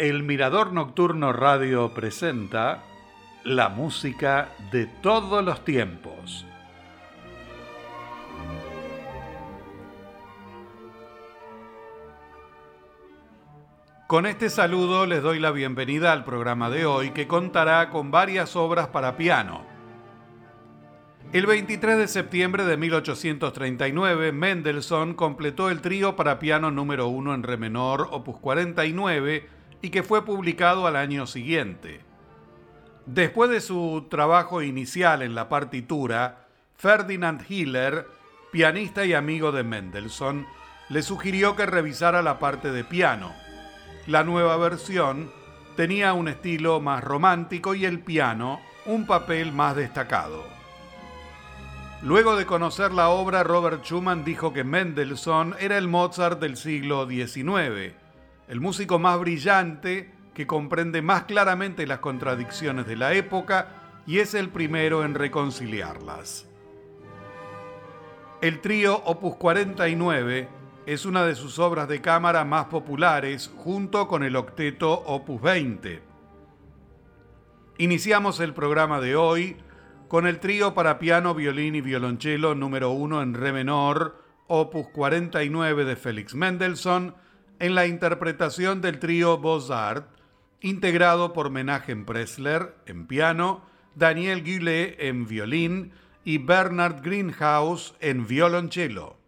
El Mirador Nocturno Radio presenta la música de todos los tiempos. Con este saludo les doy la bienvenida al programa de hoy que contará con varias obras para piano. El 23 de septiembre de 1839, Mendelssohn completó el trío para piano número 1 en re menor, opus 49, y que fue publicado al año siguiente. Después de su trabajo inicial en la partitura, Ferdinand Hiller, pianista y amigo de Mendelssohn, le sugirió que revisara la parte de piano. La nueva versión tenía un estilo más romántico y el piano un papel más destacado. Luego de conocer la obra, Robert Schumann dijo que Mendelssohn era el Mozart del siglo XIX el músico más brillante que comprende más claramente las contradicciones de la época y es el primero en reconciliarlas. El trío Opus 49 es una de sus obras de cámara más populares junto con el octeto Opus 20. Iniciamos el programa de hoy con el trío para piano, violín y violonchelo número 1 en re menor, Opus 49 de Félix Mendelssohn, en la interpretación del trío Beaux-Arts, integrado por Menachem Pressler en piano, Daniel Guillet en violín y Bernard Greenhouse en violonchelo.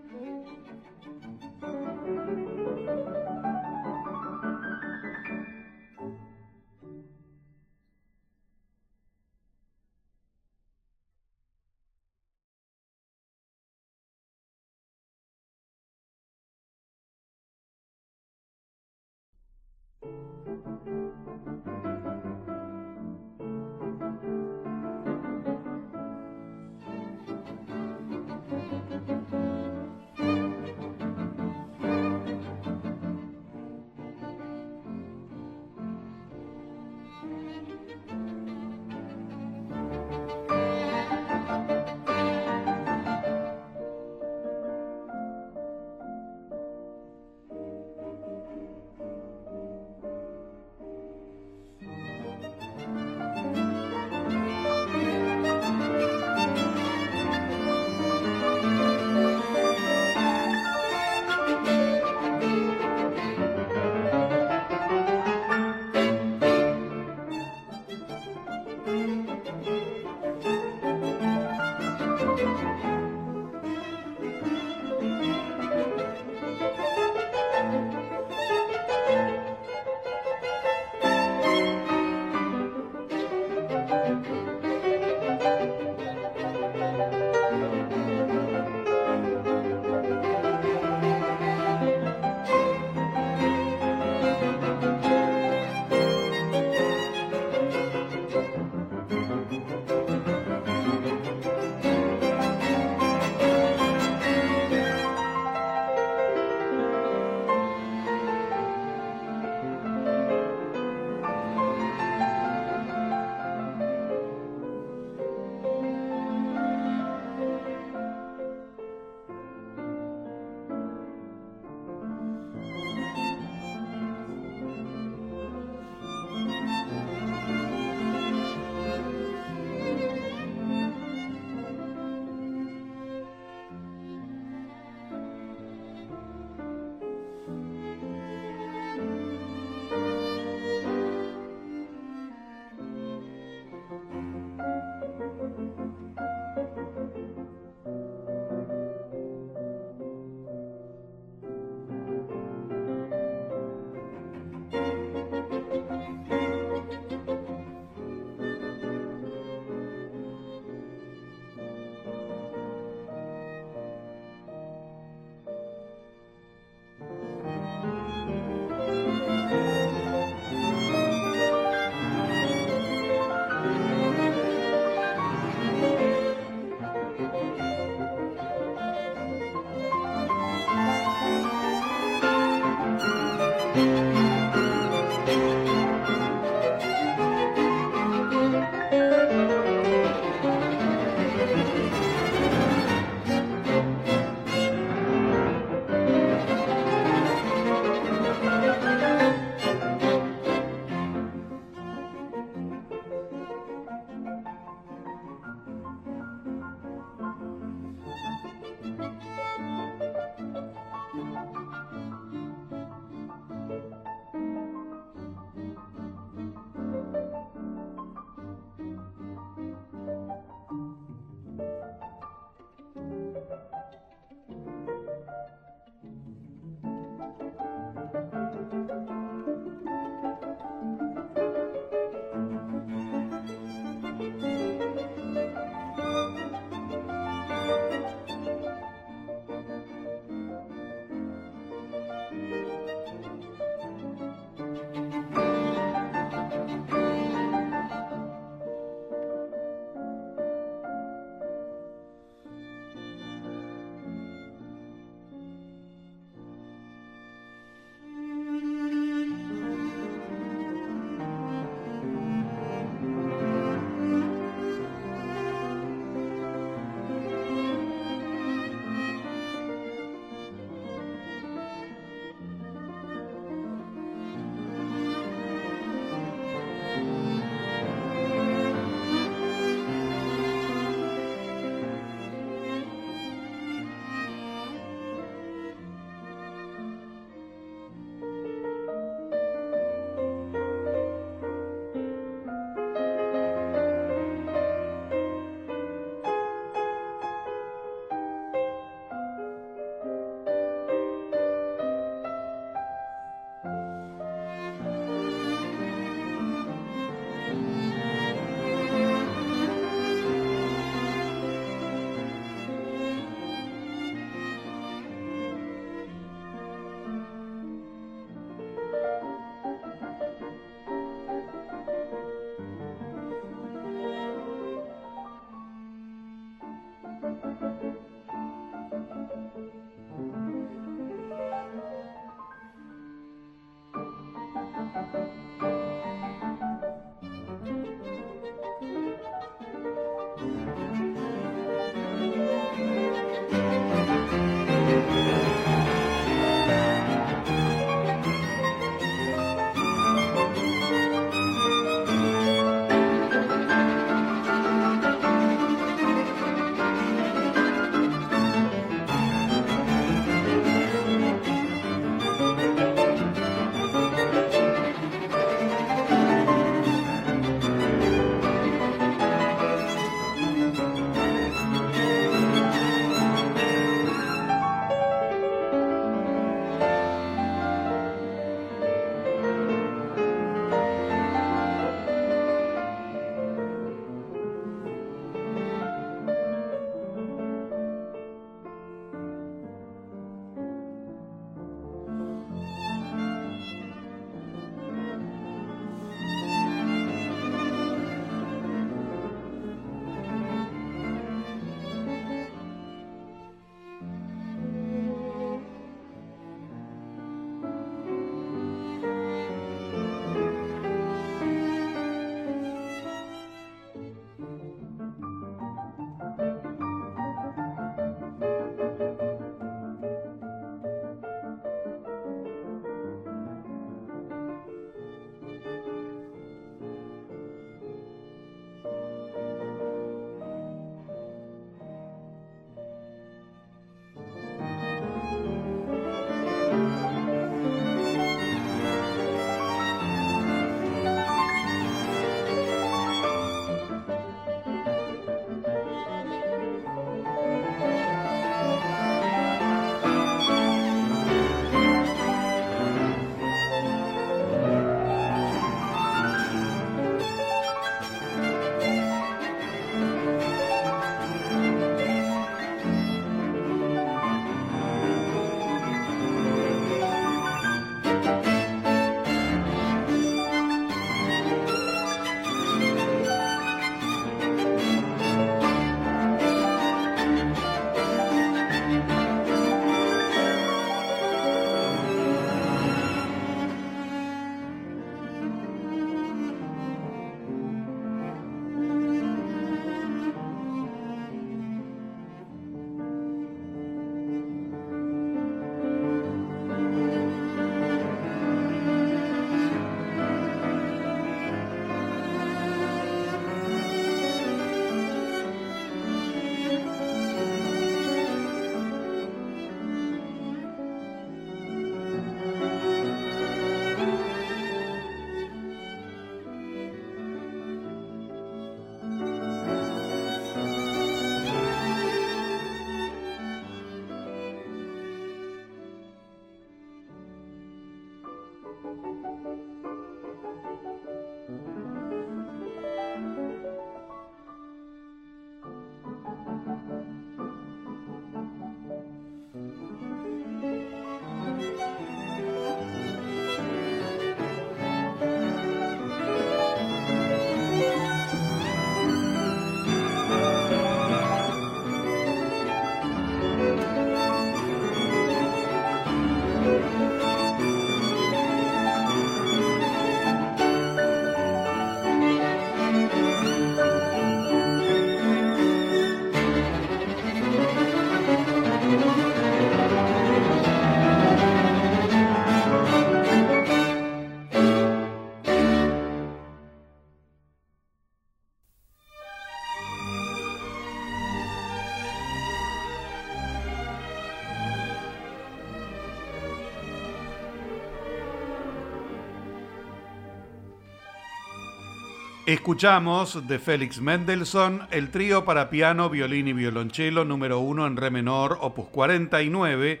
Escuchamos de Félix Mendelssohn el trío para piano, violín y violonchelo número 1 en re menor, opus 49,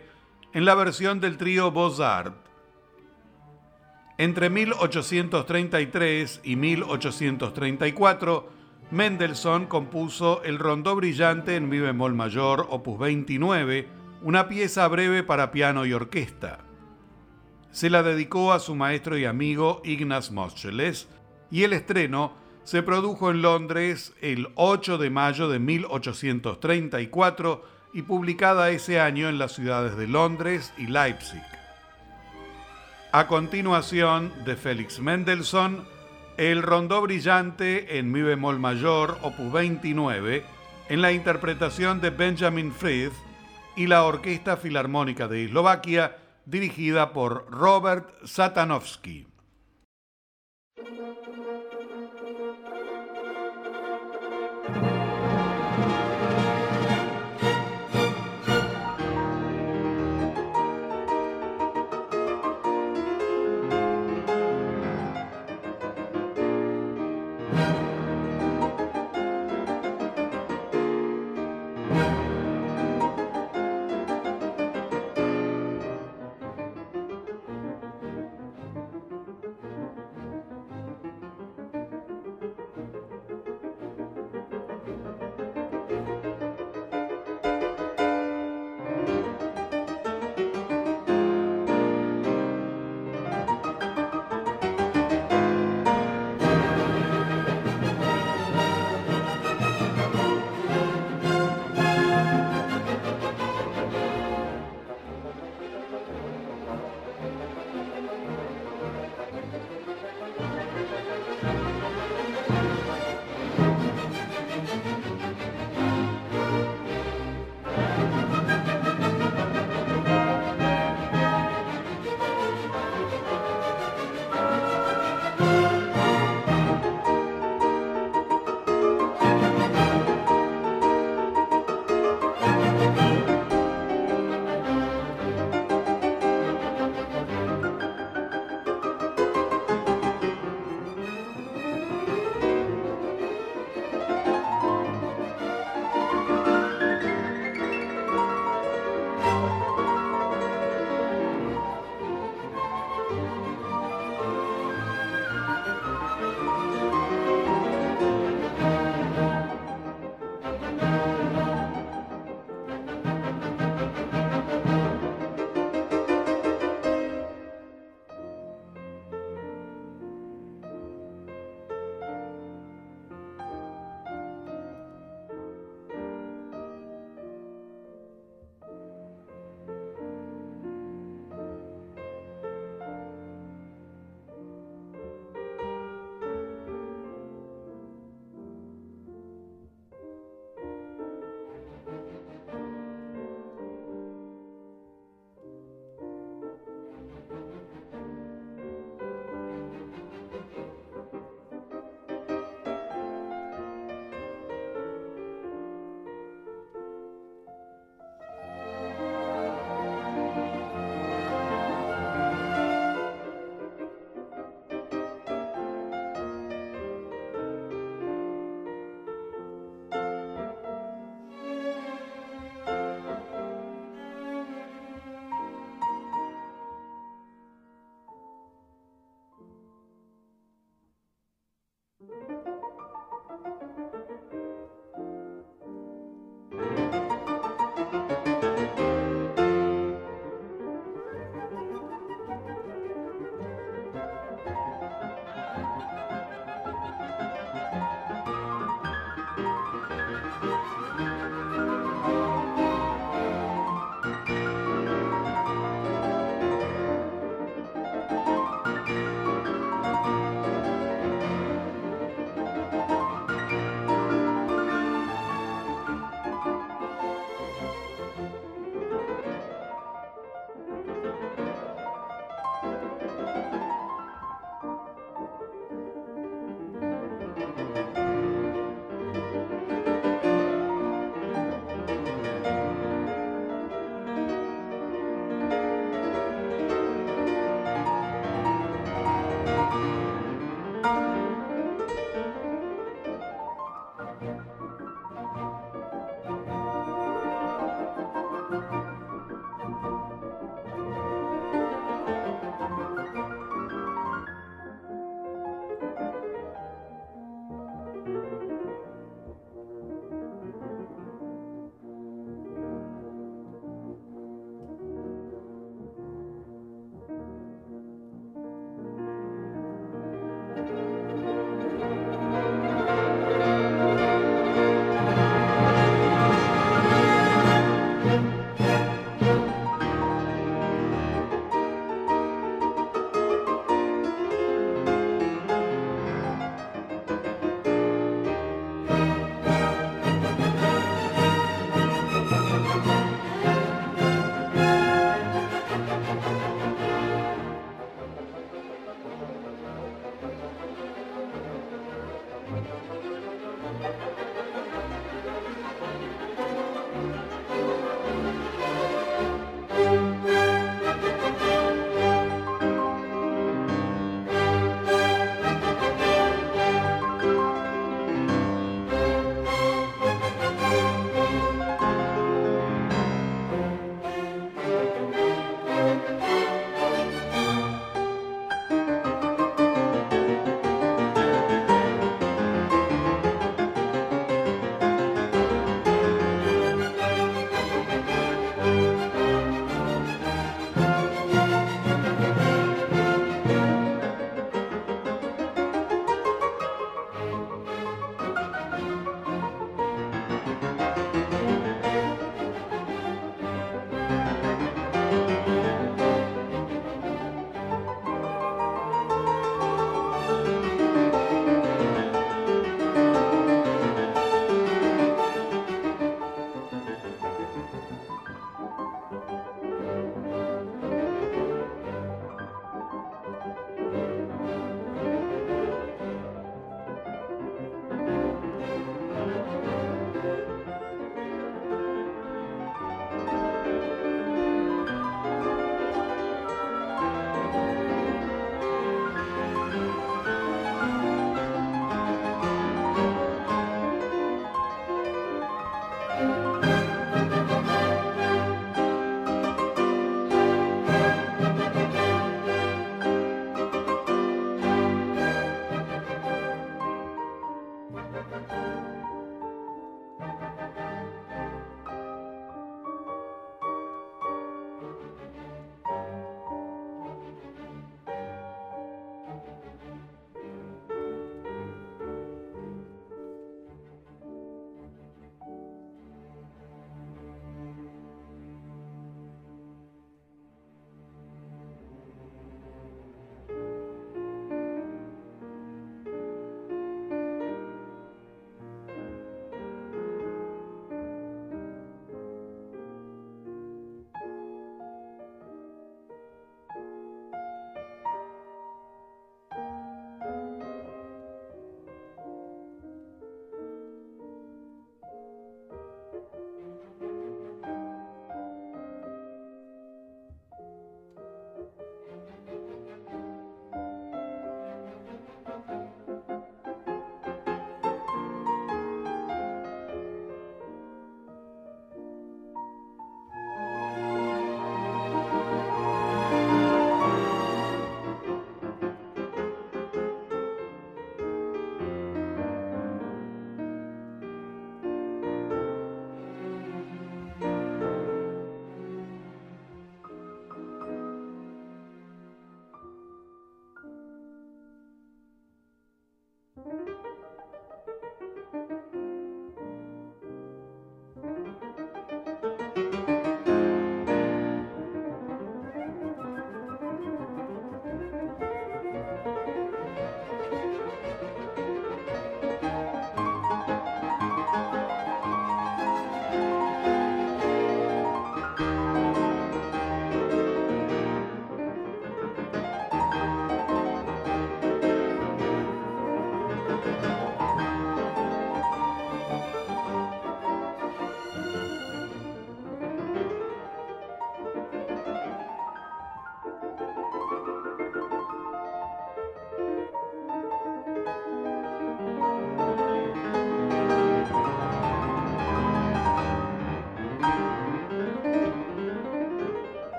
en la versión del trío Beaux-Arts. Entre 1833 y 1834, Mendelssohn compuso el rondó brillante en mi bemol mayor, opus 29, una pieza breve para piano y orquesta. Se la dedicó a su maestro y amigo Ignaz Moscheles, y el estreno se produjo en Londres el 8 de mayo de 1834 y publicada ese año en las ciudades de Londres y Leipzig. A continuación, de Félix Mendelssohn, el rondó brillante en mi bemol mayor, opus 29, en la interpretación de Benjamin Frith y la Orquesta Filarmónica de Eslovaquia, dirigida por Robert Satanovsky.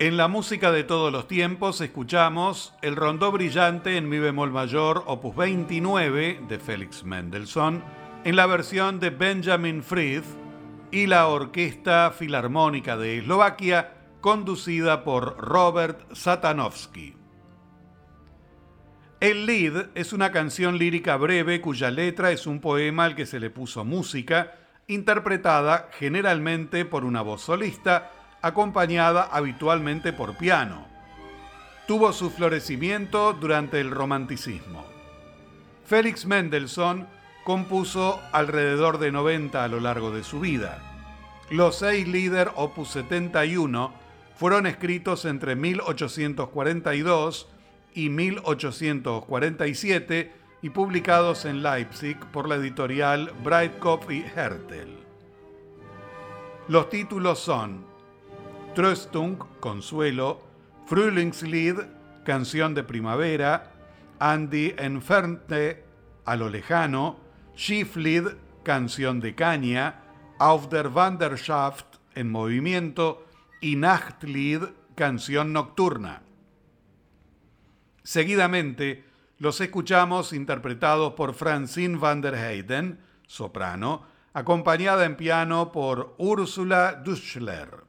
En la música de todos los tiempos escuchamos el rondó brillante en mi bemol mayor, opus 29 de Félix Mendelssohn, en la versión de Benjamin Fried y la Orquesta Filarmónica de Eslovaquia, conducida por Robert Satanovsky. El Lead es una canción lírica breve cuya letra es un poema al que se le puso música, interpretada generalmente por una voz solista, acompañada habitualmente por piano. Tuvo su florecimiento durante el romanticismo. Félix Mendelssohn compuso alrededor de 90 a lo largo de su vida. Los seis líder opus 71 fueron escritos entre 1842 y 1847 y publicados en Leipzig por la editorial Breitkopf y Hertel. Los títulos son Tröstung, Consuelo, Frühlingslied, Canción de Primavera, Andy Entfernte, A lo Lejano, Schifflied, Canción de Caña, Auf der Wanderschaft, En Movimiento, y Nachtlied, Canción Nocturna. Seguidamente, los escuchamos interpretados por Francine van der Heyden, soprano, acompañada en piano por Ursula Duschler.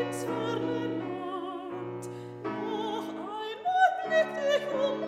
ins ferne Land. Noch einmal blick dich um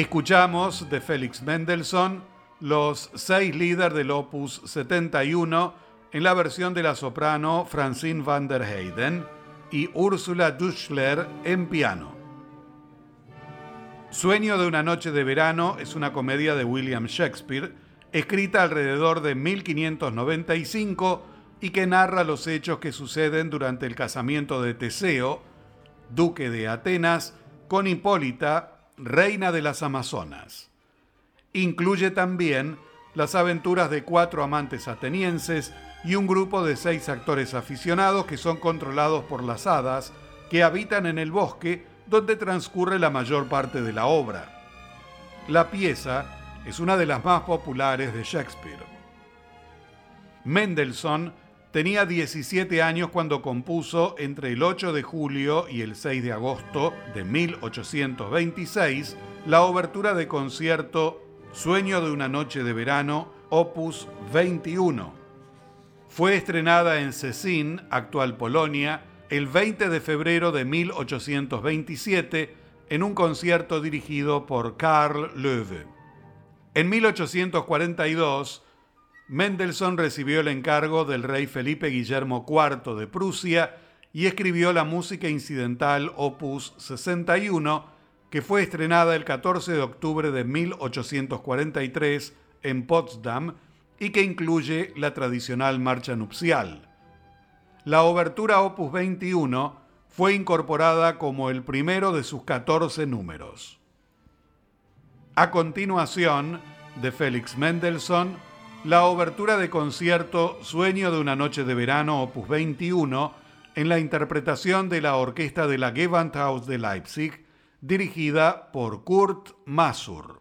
Escuchamos de Félix Mendelssohn los seis líderes del Opus 71 en la versión de la soprano Francine van der Heyden y Úrsula Duschler en piano. Sueño de una noche de verano es una comedia de William Shakespeare escrita alrededor de 1595 y que narra los hechos que suceden durante el casamiento de Teseo, duque de Atenas, con Hipólita, reina de las Amazonas. Incluye también las aventuras de cuatro amantes atenienses y un grupo de seis actores aficionados que son controlados por las hadas que habitan en el bosque donde transcurre la mayor parte de la obra. La pieza es una de las más populares de Shakespeare. Mendelssohn tenía 17 años cuando compuso entre el 8 de julio y el 6 de agosto de 1826 la obertura de concierto Sueño de una noche de verano, opus 21. Fue estrenada en Cecín, actual Polonia, el 20 de febrero de 1827 en un concierto dirigido por Karl Löwe. En 1842, Mendelssohn recibió el encargo del rey Felipe Guillermo IV de Prusia y escribió la música incidental Opus 61, que fue estrenada el 14 de octubre de 1843 en Potsdam y que incluye la tradicional marcha nupcial. La obertura Opus 21 fue incorporada como el primero de sus 14 números. A continuación, de Félix Mendelssohn, la obertura de concierto Sueño de una noche de verano, opus 21, en la interpretación de la orquesta de la Gewandhaus de Leipzig, dirigida por Kurt Masur.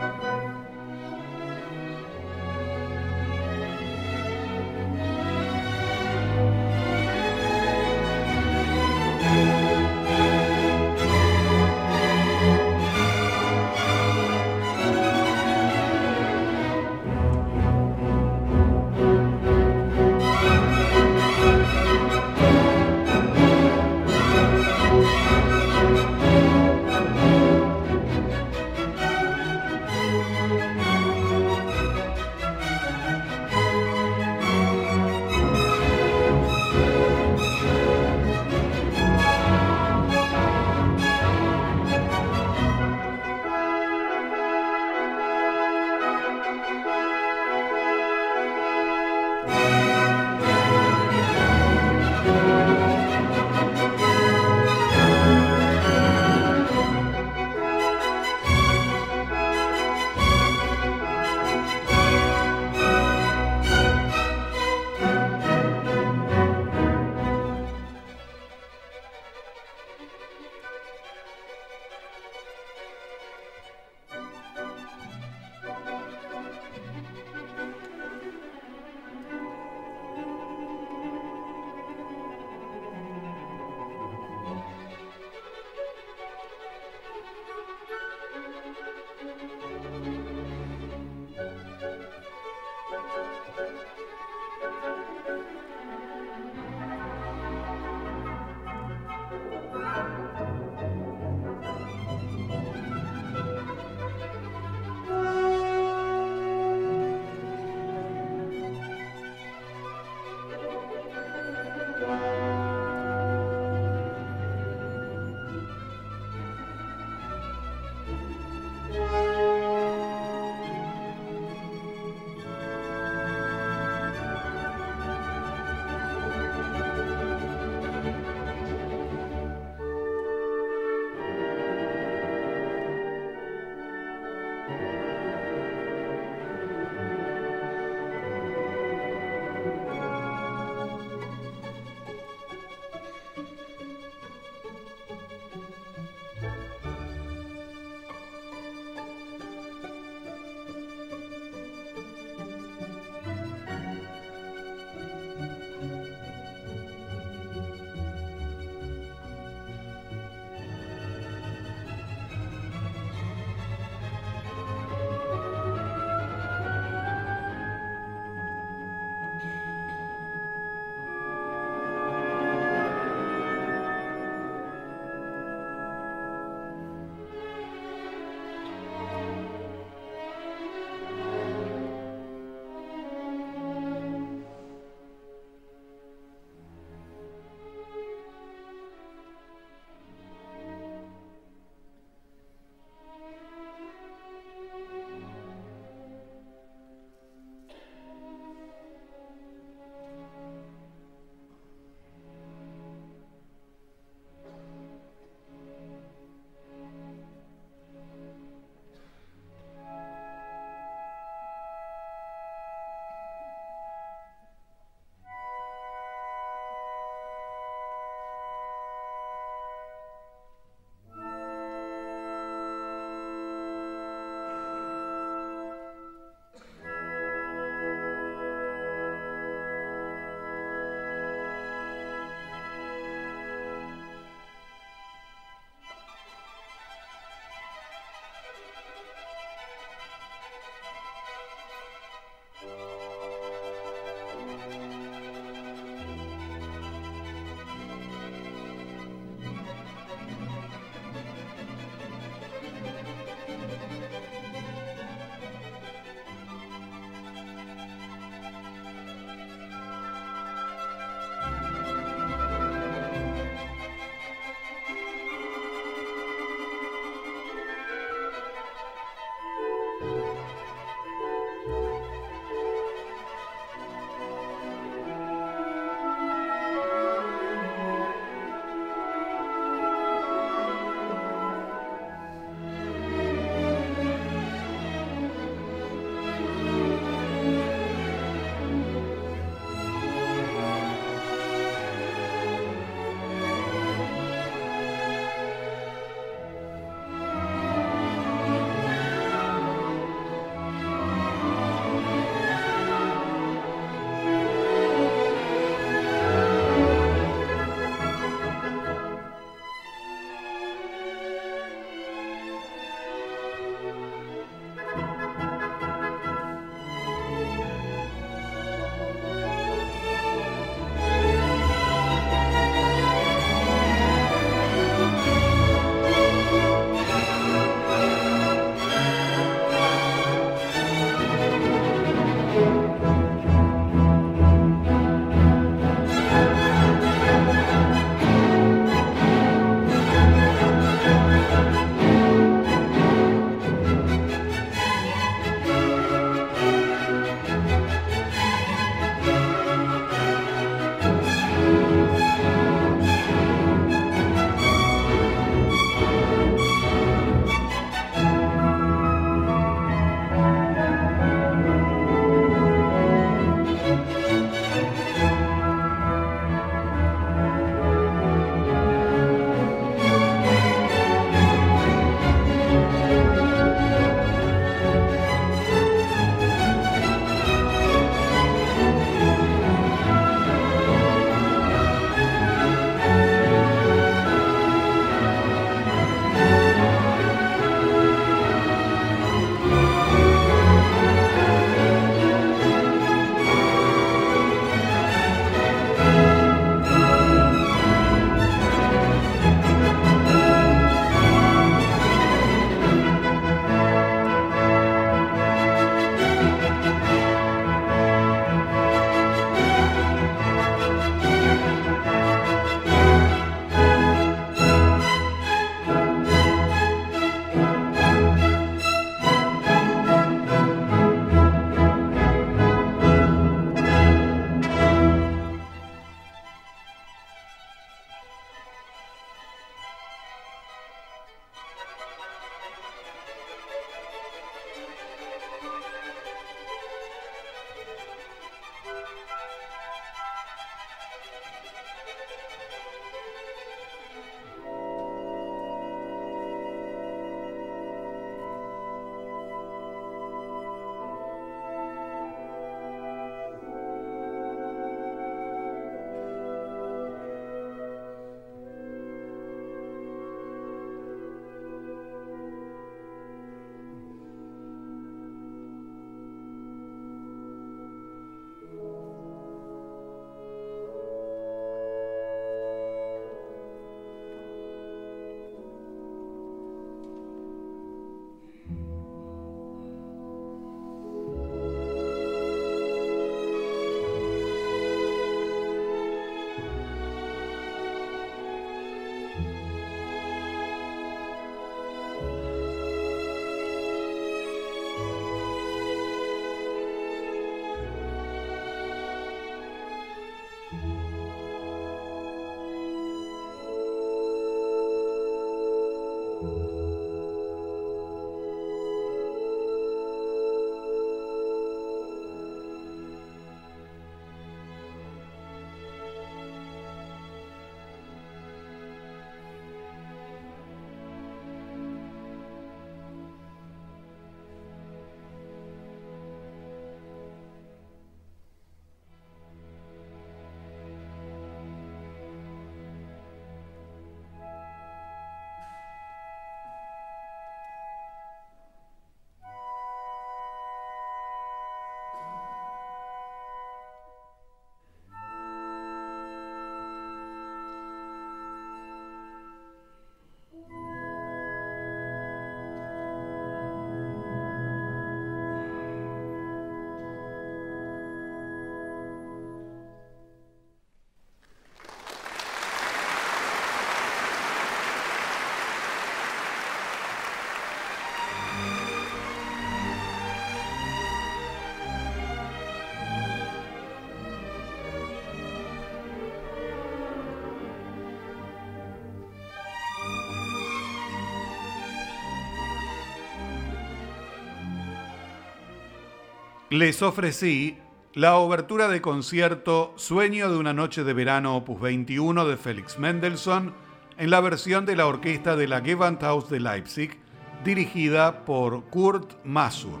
Les ofrecí la obertura de concierto Sueño de una noche de verano opus 21 de Félix Mendelssohn en la versión de la orquesta de la Gewandhaus de Leipzig dirigida por Kurt Masur.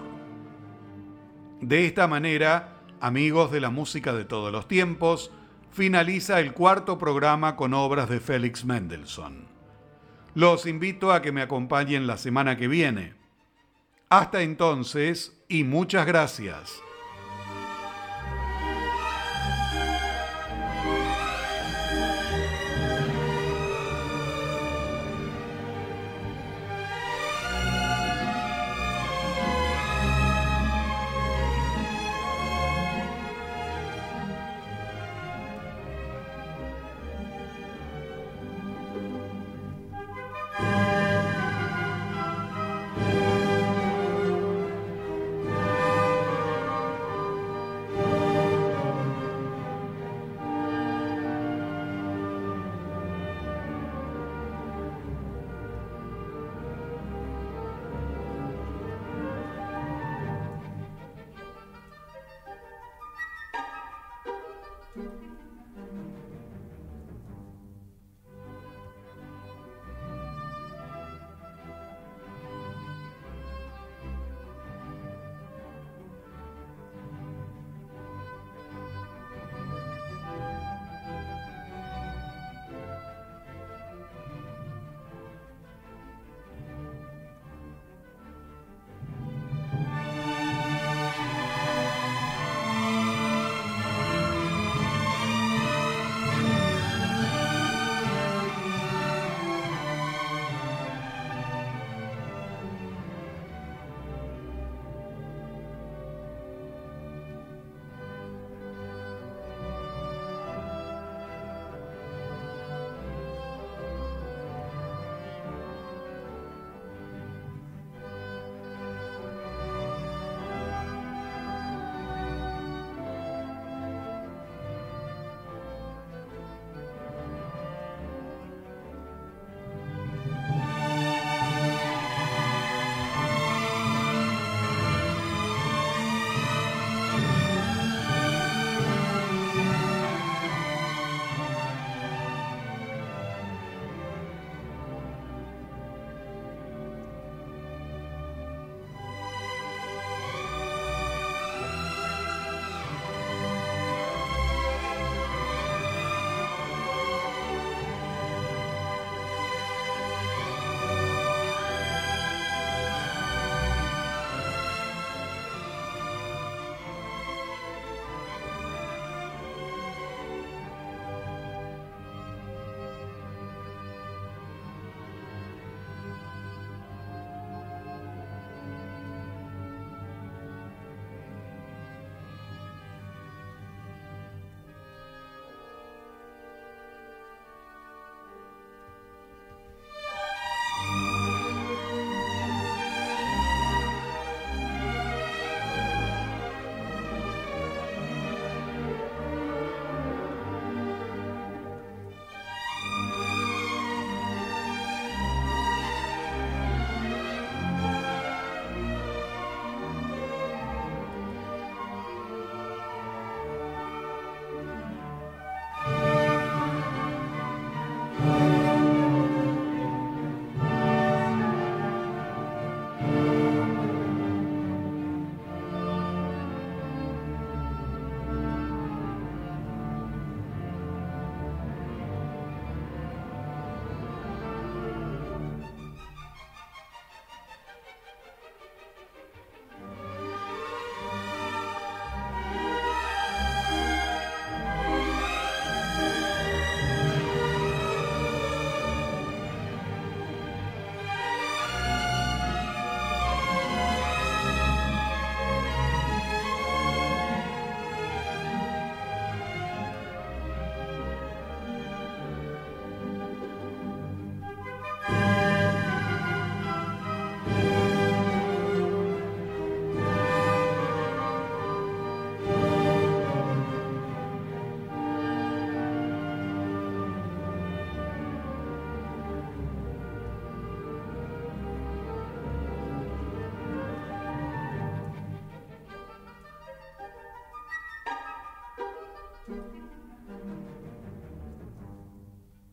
De esta manera, amigos de la música de todos los tiempos, finaliza el cuarto programa con obras de Félix Mendelssohn. Los invito a que me acompañen la semana que viene. Hasta entonces y muchas gracias.